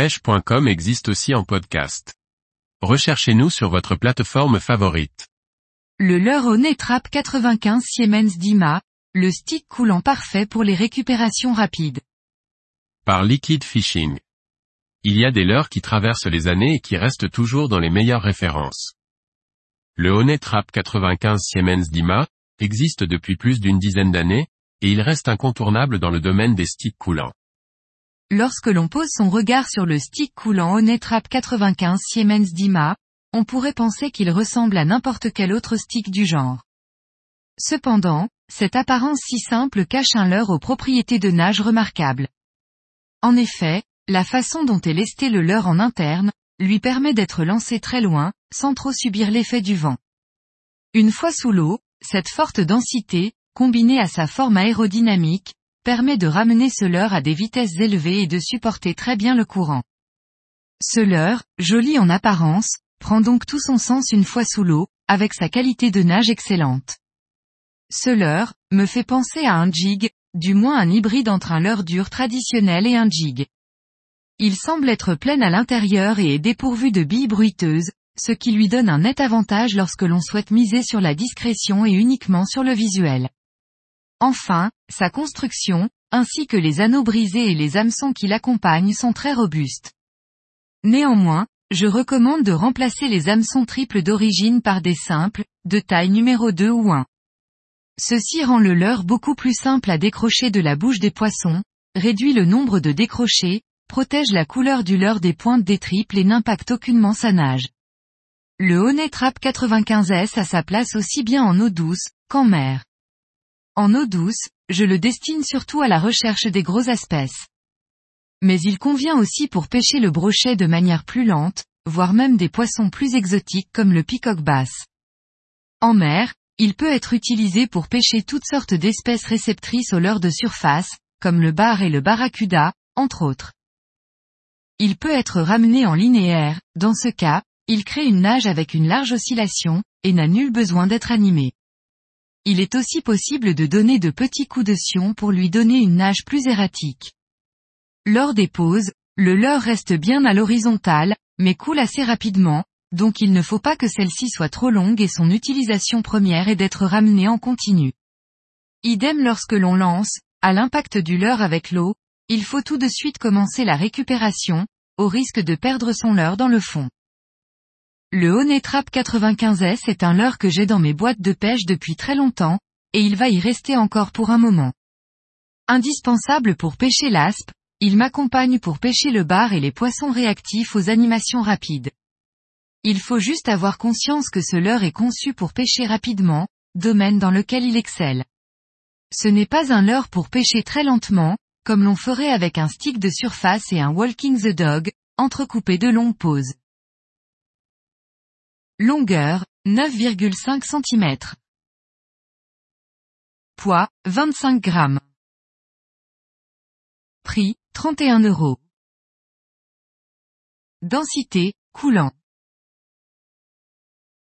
pêche.com existe aussi en podcast. Recherchez-nous sur votre plateforme favorite. Le leurre au nez trappe 95 Siemens Dima, le stick coulant parfait pour les récupérations rapides. Par Liquid Fishing. Il y a des leurres qui traversent les années et qui restent toujours dans les meilleures références. Le Honey Trap 95 Siemens Dima, existe depuis plus d'une dizaine d'années, et il reste incontournable dans le domaine des sticks coulants. Lorsque l'on pose son regard sur le stick coulant Honey Trap 95 Siemens Dima, on pourrait penser qu'il ressemble à n'importe quel autre stick du genre. Cependant, cette apparence si simple cache un leurre aux propriétés de nage remarquables. En effet, la façon dont est lesté le leurre en interne, lui permet d'être lancé très loin, sans trop subir l'effet du vent. Une fois sous l'eau, cette forte densité, combinée à sa forme aérodynamique, permet de ramener ce leurre à des vitesses élevées et de supporter très bien le courant. Ce leurre, joli en apparence, prend donc tout son sens une fois sous l'eau, avec sa qualité de nage excellente. Ce leurre, me fait penser à un jig, du moins un hybride entre un leurre dur traditionnel et un jig. Il semble être plein à l'intérieur et est dépourvu de billes bruiteuses, ce qui lui donne un net avantage lorsque l'on souhaite miser sur la discrétion et uniquement sur le visuel. Enfin, sa construction, ainsi que les anneaux brisés et les hameçons qui l'accompagnent sont très robustes. Néanmoins, je recommande de remplacer les hameçons triples d'origine par des simples, de taille numéro 2 ou 1. Ceci rend le leurre beaucoup plus simple à décrocher de la bouche des poissons, réduit le nombre de décrochés, protège la couleur du leurre des pointes des triples et n'impacte aucunement sa nage. Le Honey Trap 95S a sa place aussi bien en eau douce, qu'en mer. En eau douce, je le destine surtout à la recherche des gros espèces. Mais il convient aussi pour pêcher le brochet de manière plus lente, voire même des poissons plus exotiques comme le peacock bass. En mer, il peut être utilisé pour pêcher toutes sortes d'espèces réceptrices au leurre de surface, comme le bar et le barracuda, entre autres. Il peut être ramené en linéaire, dans ce cas, il crée une nage avec une large oscillation, et n'a nul besoin d'être animé. Il est aussi possible de donner de petits coups de sion pour lui donner une nage plus erratique. Lors des pauses, le leurre reste bien à l'horizontale, mais coule assez rapidement, donc il ne faut pas que celle-ci soit trop longue et son utilisation première est d'être ramenée en continu. Idem lorsque l'on lance, à l'impact du leurre avec l'eau, il faut tout de suite commencer la récupération, au risque de perdre son leurre dans le fond. Le Honey Trap 95S est un leurre que j'ai dans mes boîtes de pêche depuis très longtemps, et il va y rester encore pour un moment. Indispensable pour pêcher l'aspe, il m'accompagne pour pêcher le bar et les poissons réactifs aux animations rapides. Il faut juste avoir conscience que ce leurre est conçu pour pêcher rapidement, domaine dans lequel il excelle. Ce n'est pas un leurre pour pêcher très lentement, comme l'on ferait avec un stick de surface et un Walking the Dog, entrecoupé de longues pauses. Longueur, 9,5 cm. Poids, 25 grammes. Prix, 31 euros. Densité, coulant.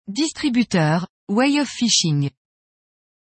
Distributeur, Way of Fishing.